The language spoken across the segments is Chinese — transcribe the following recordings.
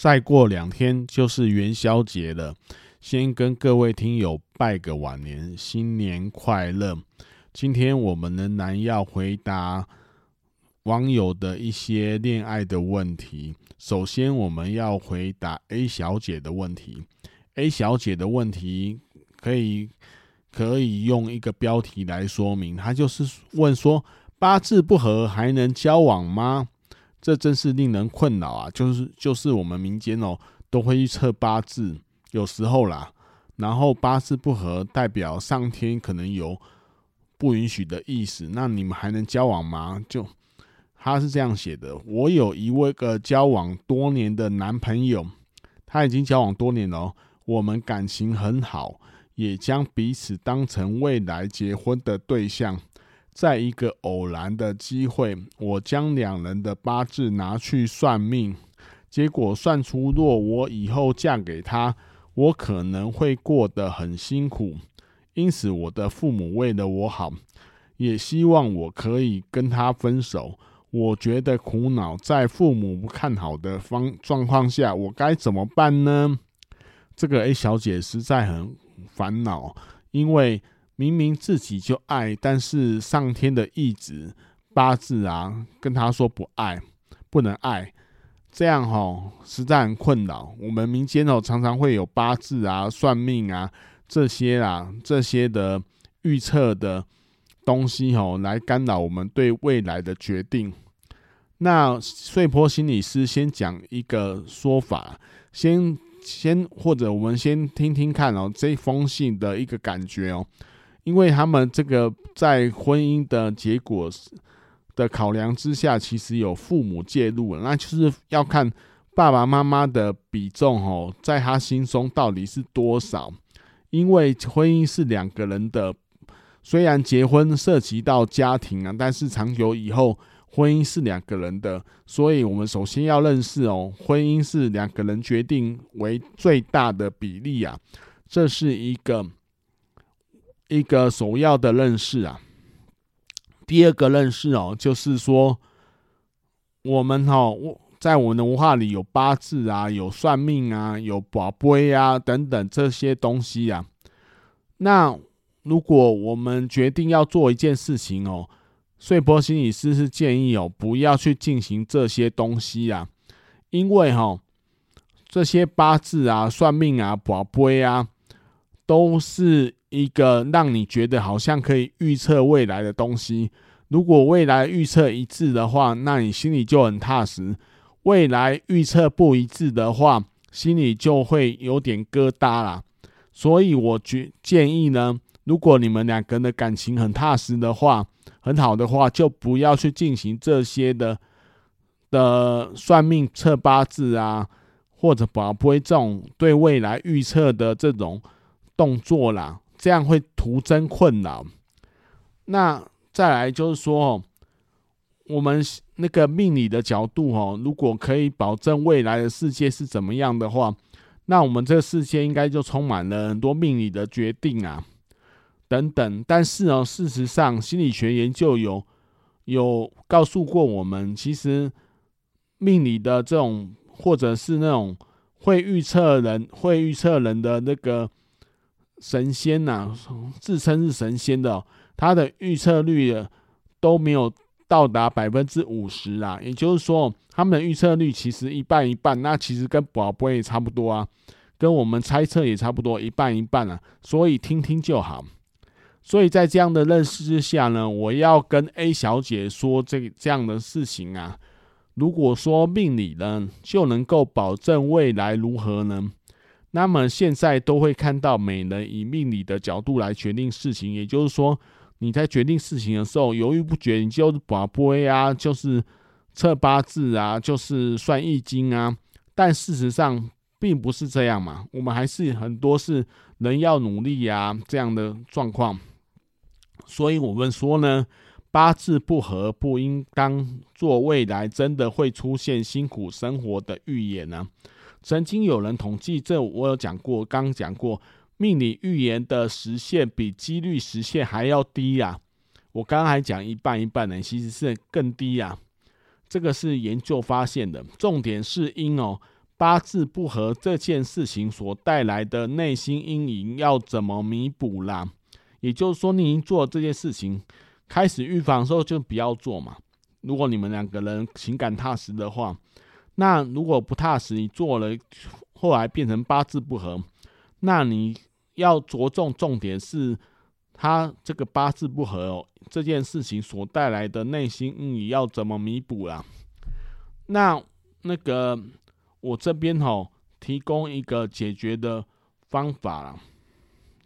再过两天就是元宵节了，先跟各位听友拜个晚年，新年快乐！今天我们仍然要回答网友的一些恋爱的问题。首先，我们要回答 A 小姐的问题。A 小姐的问题可以可以用一个标题来说明，她就是问说：八字不合还能交往吗？这真是令人困扰啊！就是就是我们民间哦，都会预测八字，有时候啦，然后八字不合，代表上天可能有不允许的意思。那你们还能交往吗？就他是这样写的：我有一位个交往多年的男朋友，他已经交往多年了，我们感情很好，也将彼此当成未来结婚的对象。在一个偶然的机会，我将两人的八字拿去算命，结果算出若我以后嫁给他，我可能会过得很辛苦。因此，我的父母为了我好，也希望我可以跟他分手。我觉得苦恼，在父母不看好的方状况下，我该怎么办呢？这个 A 小姐实在很烦恼，因为。明明自己就爱，但是上天的意志八字啊，跟他说不爱，不能爱，这样吼实在很困扰。我们民间哦常常会有八字啊、算命啊这些啊这些的预测的东西吼来干扰我们对未来的决定。那穗波心理师先讲一个说法，先先或者我们先听听看哦这封信的一个感觉哦。因为他们这个在婚姻的结果的考量之下，其实有父母介入，那就是要看爸爸妈妈的比重哦，在他心中到底是多少？因为婚姻是两个人的，虽然结婚涉及到家庭啊，但是长久以后，婚姻是两个人的，所以我们首先要认识哦，婚姻是两个人决定为最大的比例啊，这是一个。一个首要的认识啊，第二个认识哦，就是说，我们哈，在我们的文化里有八字啊，有算命啊，有博杯啊等等这些东西啊。那如果我们决定要做一件事情哦，穗波心理师是建议哦，不要去进行这些东西啊，因为哈，这些八字啊、算命啊、博杯啊，都是。一个让你觉得好像可以预测未来的东西，如果未来预测一致的话，那你心里就很踏实；未来预测不一致的话，心里就会有点疙瘩啦。所以我觉建议呢，如果你们两个人的感情很踏实的话，很好的话，就不要去进行这些的的算命测八字啊，或者不会这种对未来预测的这种动作啦。这样会徒增困扰。那再来就是说，我们那个命理的角度哦，如果可以保证未来的世界是怎么样的话，那我们这个世界应该就充满了很多命理的决定啊，等等。但是哦，事实上，心理学研究有有告诉过我们，其实命理的这种，或者是那种会预测人、会预测人的那个。神仙呐、自称是神仙的，他的预测率都没有到达百分之五十啊。也就是说，他们的预测率其实一半一半，那其实跟宝贝也差不多啊。跟我们猜测也差不多，一半一半啊，所以听听就好。所以在这样的认识之下呢，我要跟 A 小姐说这这样的事情啊。如果说命理呢就能够保证未来如何呢？那么现在都会看到每人以命理的角度来决定事情，也就是说你在决定事情的时候犹豫不决，你就是跋杯啊，就是测八字啊，就是算易经啊。但事实上并不是这样嘛，我们还是很多是人要努力呀，这样的状况。所以我们说呢，八字不合不应当做未来真的会出现辛苦生活的预言呢。曾经有人统计，这我有讲过，刚讲过，命理预言的实现比几率实现还要低呀。我刚刚还讲一半一半呢，其实是更低呀。这个是研究发现的，重点是因哦，八字不合这件事情所带来的内心阴影要怎么弥补啦？也就是说，你已经做了这件事情，开始预防的时候就不要做嘛。如果你们两个人情感踏实的话，那如果不踏实，你做了，后来变成八字不合，那你要着重重点是，他这个八字不合哦，这件事情所带来的内心阴影要怎么弥补啦？那那个我这边哦，提供一个解决的方法啦，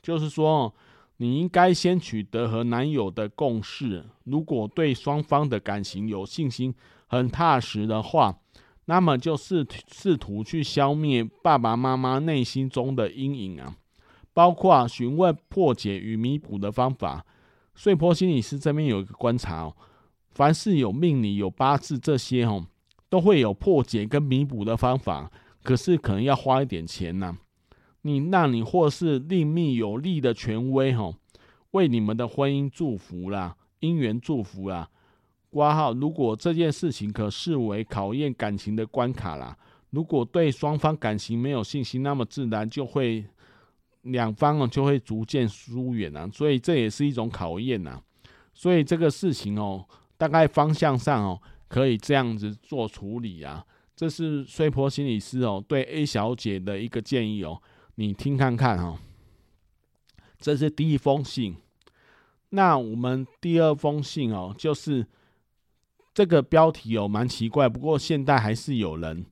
就是说。你应该先取得和男友的共识。如果对双方的感情有信心、很踏实的话，那么就试试图去消灭爸爸妈妈内心中的阴影啊，包括询问破解与弥补的方法。穗波心理师这边有一个观察哦，凡是有命理、有八字这些哦，都会有破解跟弥补的方法，可是可能要花一点钱呐。你那你或是另觅有利的权威吼，为你们的婚姻祝福啦，姻缘祝福啦。挂号，如果这件事情可视为考验感情的关卡啦，如果对双方感情没有信心，那么自然就会两方哦就会逐渐疏远啊，所以这也是一种考验呐。所以这个事情哦，大概方向上哦可以这样子做处理啊。这是穗波心理师哦对 A 小姐的一个建议哦。你听看看哈，这是第一封信。那我们第二封信哦，就是这个标题哦，蛮奇怪。不过现在还是有人，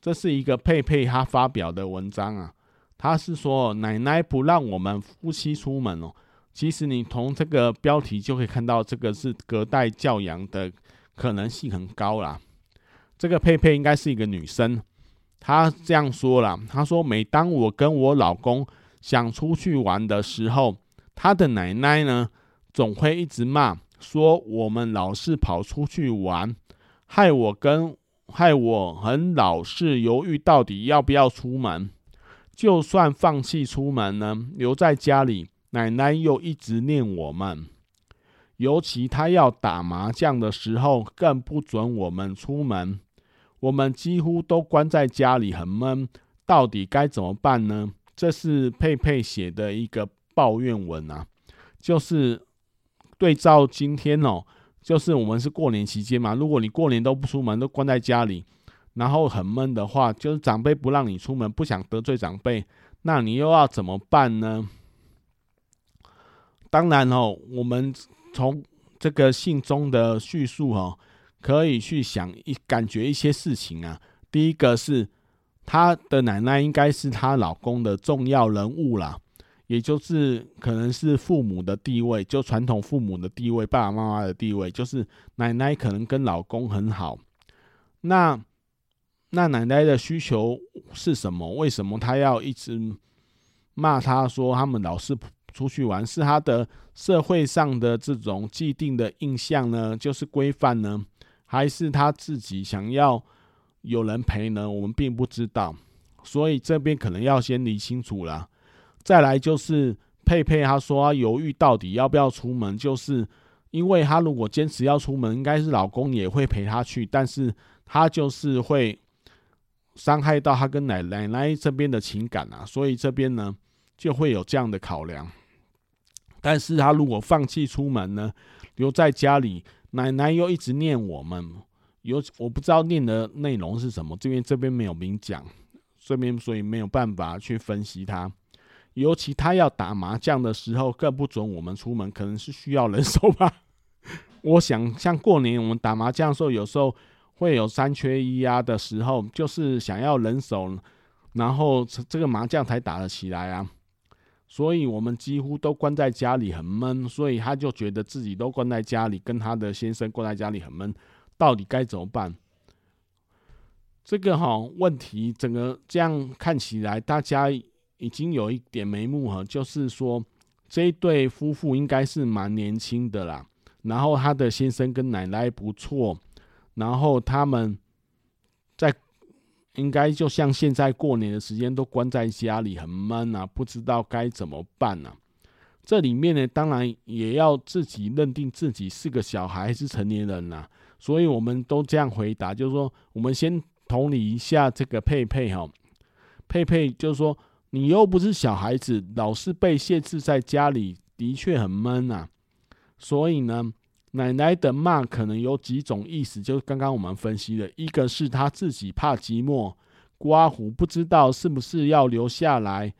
这是一个佩佩他发表的文章啊。他是说奶奶不让我们夫妻出门哦。其实你从这个标题就可以看到，这个是隔代教养的可能性很高啦。这个佩佩应该是一个女生。她这样说了，她说：“每当我跟我老公想出去玩的时候，他的奶奶呢，总会一直骂，说我们老是跑出去玩，害我跟害我很老是犹豫到底要不要出门。就算放弃出门呢，留在家里，奶奶又一直念我们。尤其他要打麻将的时候，更不准我们出门。”我们几乎都关在家里很闷，到底该怎么办呢？这是佩佩写的一个抱怨文啊，就是对照今天哦，就是我们是过年期间嘛，如果你过年都不出门，都关在家里，然后很闷的话，就是长辈不让你出门，不想得罪长辈，那你又要怎么办呢？当然哦，我们从这个信中的叙述哦。可以去想一感觉一些事情啊。第一个是她的奶奶应该是她老公的重要人物啦，也就是可能是父母的地位，就传统父母的地位，爸爸妈妈的地位，就是奶奶可能跟老公很好。那那奶奶的需求是什么？为什么她要一直骂他说他们老是出去玩？是她的社会上的这种既定的印象呢？就是规范呢？还是他自己想要有人陪呢？我们并不知道，所以这边可能要先理清楚了。再来就是佩佩，他说他犹豫到底要不要出门，就是因为他如果坚持要出门，应该是老公也会陪他去，但是他就是会伤害到他跟奶奶奶这边的情感啊，所以这边呢就会有这样的考量。但是他如果放弃出门呢，留在家里。奶奶又一直念我们，有我不知道念的内容是什么，这边这边没有明讲，这边所以没有办法去分析他。尤其他要打麻将的时候，更不准我们出门，可能是需要人手吧。我想像过年我们打麻将的时候，有时候会有三缺一啊的时候，就是想要人手，然后这个麻将才打得起来啊。所以我们几乎都关在家里很闷，所以他就觉得自己都关在家里，跟他的先生关在家里很闷，到底该怎么办？这个哈问题，整个这样看起来，大家。已经有一点眉目哈，就是说这一对夫妇应该是蛮年轻的啦，然后他的先生跟奶奶不错，然后他们在应该就像现在过年的时间都关在家里很闷啊，不知道该怎么办呢、啊？这里面呢，当然也要自己认定自己是个小孩还是成年人呐、所以我们都这样回答，就是说我们先同理一下这个佩佩哈，佩佩就是说。你又不是小孩子，老是被限制在家里，的确很闷啊。所以呢，奶奶的骂可能有几种意思，就刚刚我们分析的，一个是他自己怕寂寞，刮胡不知道是不是要留下来，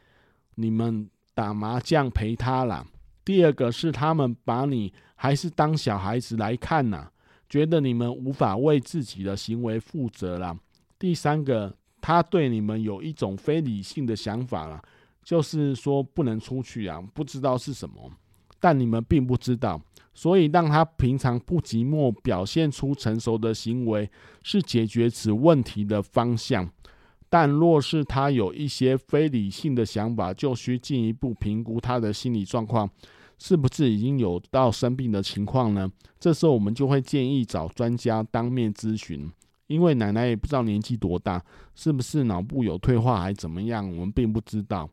你们打麻将陪他啦。第二个是他们把你还是当小孩子来看呐，觉得你们无法为自己的行为负责啦。第三个。他对你们有一种非理性的想法了，就是说不能出去啊，不知道是什么，但你们并不知道，所以让他平常不寂寞，表现出成熟的行为，是解决此问题的方向。但若是他有一些非理性的想法，就需进一步评估他的心理状况，是不是已经有到生病的情况呢？这时候我们就会建议找专家当面咨询。因为奶奶也不知道年纪多大，是不是脑部有退化还怎么样，我们并不知道。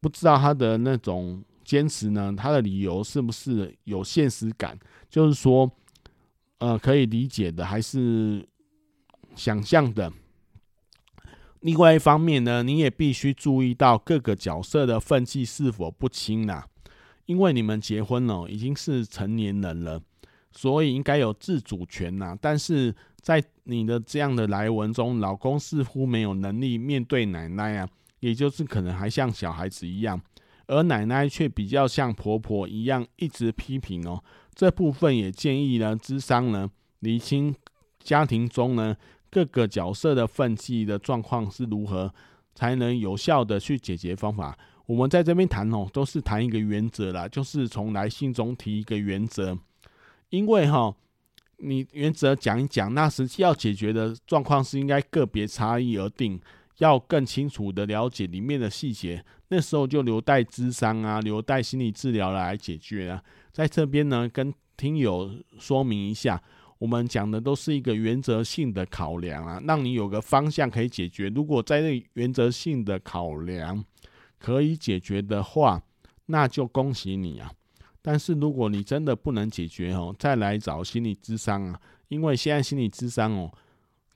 不知道他的那种坚持呢，他的理由是不是有现实感？就是说，呃，可以理解的，还是想象的。另外一方面呢，你也必须注意到各个角色的分际是否不清啦。因为你们结婚了，已经是成年人了，所以应该有自主权呐。但是在你的这样的来文中，老公似乎没有能力面对奶奶啊，也就是可能还像小孩子一样，而奶奶却比较像婆婆一样一直批评哦。这部分也建议呢，咨商呢，厘清家庭中呢各个角色的分际的状况是如何，才能有效的去解决方法。我们在这边谈哦，都是谈一个原则啦，就是从来信中提一个原则，因为哈。你原则讲一讲，那实际要解决的状况是应该个别差异而定，要更清楚的了解里面的细节，那时候就留待咨商啊，留待心理治疗来解决啊。在这边呢，跟听友说明一下，我们讲的都是一个原则性的考量啊，让你有个方向可以解决。如果在这原则性的考量可以解决的话，那就恭喜你啊。但是如果你真的不能解决哦，再来找心理咨商啊，因为现在心理咨商哦，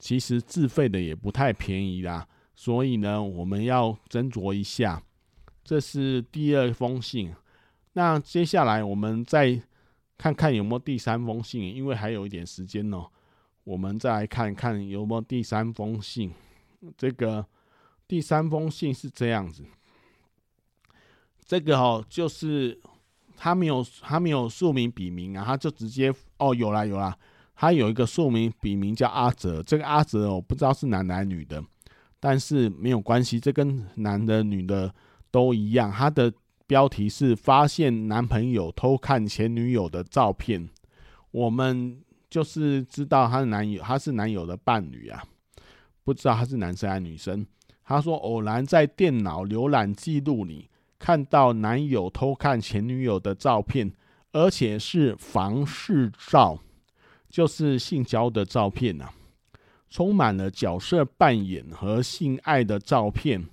其实自费的也不太便宜啦，所以呢，我们要斟酌一下。这是第二封信，那接下来我们再看看有没有第三封信，因为还有一点时间哦，我们再来看看有没有第三封信。这个第三封信是这样子，这个哦就是。他没有，他没有署名笔名啊，他就直接哦，有啦有啦，他有一个署名笔名叫阿哲，这个阿哲我不知道是男的女的，但是没有关系，这跟男的女的都一样。他的标题是发现男朋友偷看前女友的照片，我们就是知道他是男友，他是男友的伴侣啊，不知道他是男生还是女生。他说偶然在电脑浏览记录里。看到男友偷看前女友的照片，而且是房事照，就是性交的照片啊，充满了角色扮演和性爱的照片。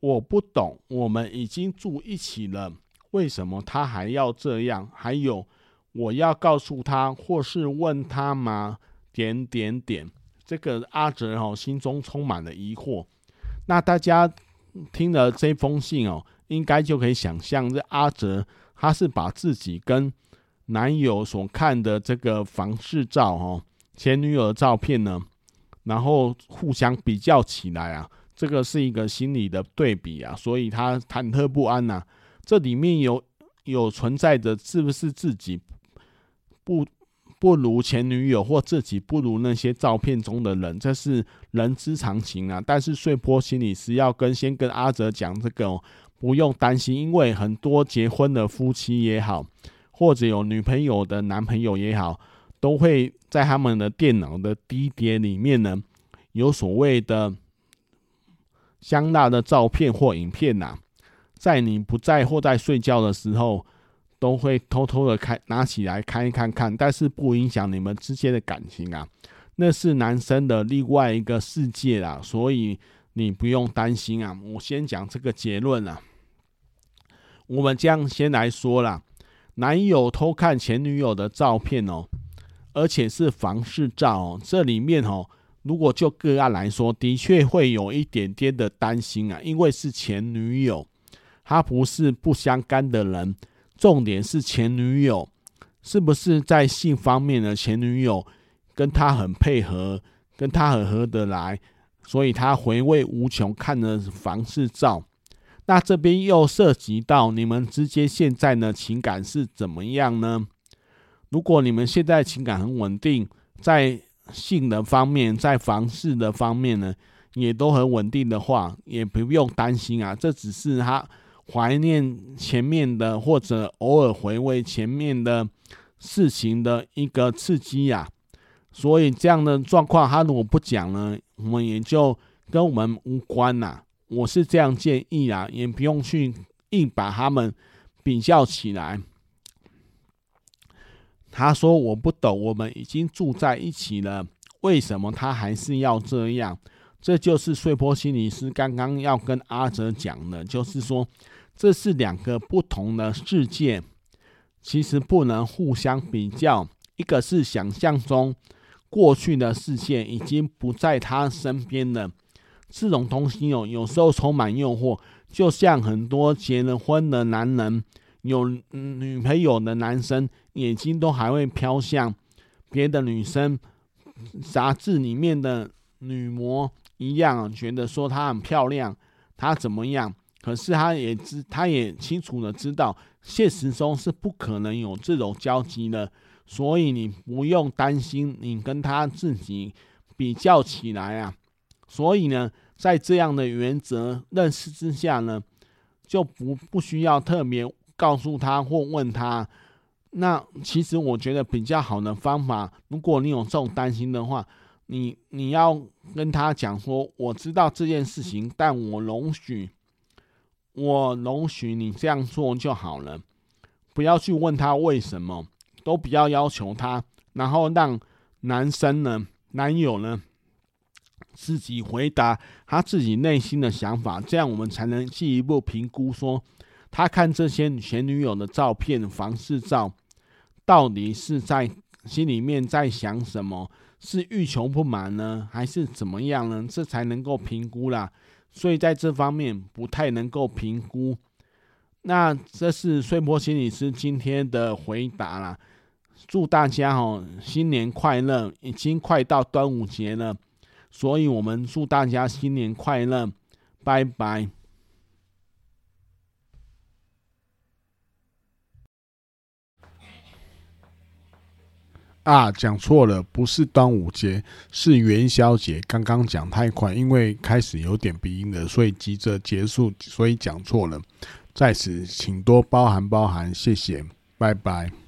我不懂，我们已经住一起了，为什么他还要这样？还有，我要告诉他，或是问他吗？点点点，这个阿哲哦，心中充满了疑惑。那大家听了这封信哦。应该就可以想象，这阿哲他是把自己跟男友所看的这个房事照哦，前女友的照片呢，然后互相比较起来啊，这个是一个心理的对比啊，所以他忐忑不安呐、啊。这里面有有存在着是不是自己不不如前女友，或自己不如那些照片中的人，这是人之常情啊。但是穗波心理师要跟先跟阿泽讲这个、哦，不用担心，因为很多结婚的夫妻也好，或者有女朋友的男朋友也好，都会在他们的电脑的低碟里面呢，有所谓的。香辣的照片或影片呐、啊，在你不在或在睡觉的时候，都会偷偷的开拿起来看一看看，但是不影响你们之间的感情啊。那是男生的另外一个世界啦，所以你不用担心啊。我先讲这个结论啊。我们这样先来说啦，男友偷看前女友的照片哦，而且是房事照哦，这里面哦。如果就个案来说，的确会有一点点的担心啊，因为是前女友，她不是不相干的人。重点是前女友是不是在性方面的前女友跟他很配合，跟他很合得来，所以他回味无穷，看了房事照。那这边又涉及到你们之间现在的情感是怎么样呢？如果你们现在情感很稳定，在性的方面，在房事的方面呢，也都很稳定的话，也不用担心啊。这只是他怀念前面的，或者偶尔回味前面的事情的一个刺激呀。所以这样的状况，他如果不讲呢，我们也就跟我们无关呐。我是这样建议啊，也不用去硬把他们比较起来。他说：“我不懂，我们已经住在一起了，为什么他还是要这样？这就是睡波心理师刚刚要跟阿哲讲的，就是说这是两个不同的世界，其实不能互相比较。一个是想象中过去的世界已经不在他身边了，这种东西有，有时候充满诱惑，就像很多结了婚的男人。”有女朋友的男生眼睛都还会飘向别的女生，杂志里面的女模一样，觉得说她很漂亮，她怎么样？可是他也知，他也清楚的知道，现实中是不可能有这种交集的，所以你不用担心，你跟他自己比较起来啊。所以呢，在这样的原则认识之下呢，就不不需要特别。告诉他或问他，那其实我觉得比较好的方法，如果你有这种担心的话，你你要跟他讲说，我知道这件事情，但我容许，我容许你这样做就好了，不要去问他为什么，都不要要求他，然后让男生呢，男友呢，自己回答他自己内心的想法，这样我们才能进一步评估说。他看这些前女友的照片、房事照，到底是在心里面在想什么？是欲求不满呢，还是怎么样呢？这才能够评估啦。所以在这方面不太能够评估。那这是碎波心理师今天的回答啦。祝大家哦，新年快乐！已经快到端午节了，所以我们祝大家新年快乐，拜拜。啊，讲错了，不是端午节，是元宵节。刚刚讲太快，因为开始有点鼻音了，所以急着结束，所以讲错了。在此，请多包涵包涵，谢谢，拜拜。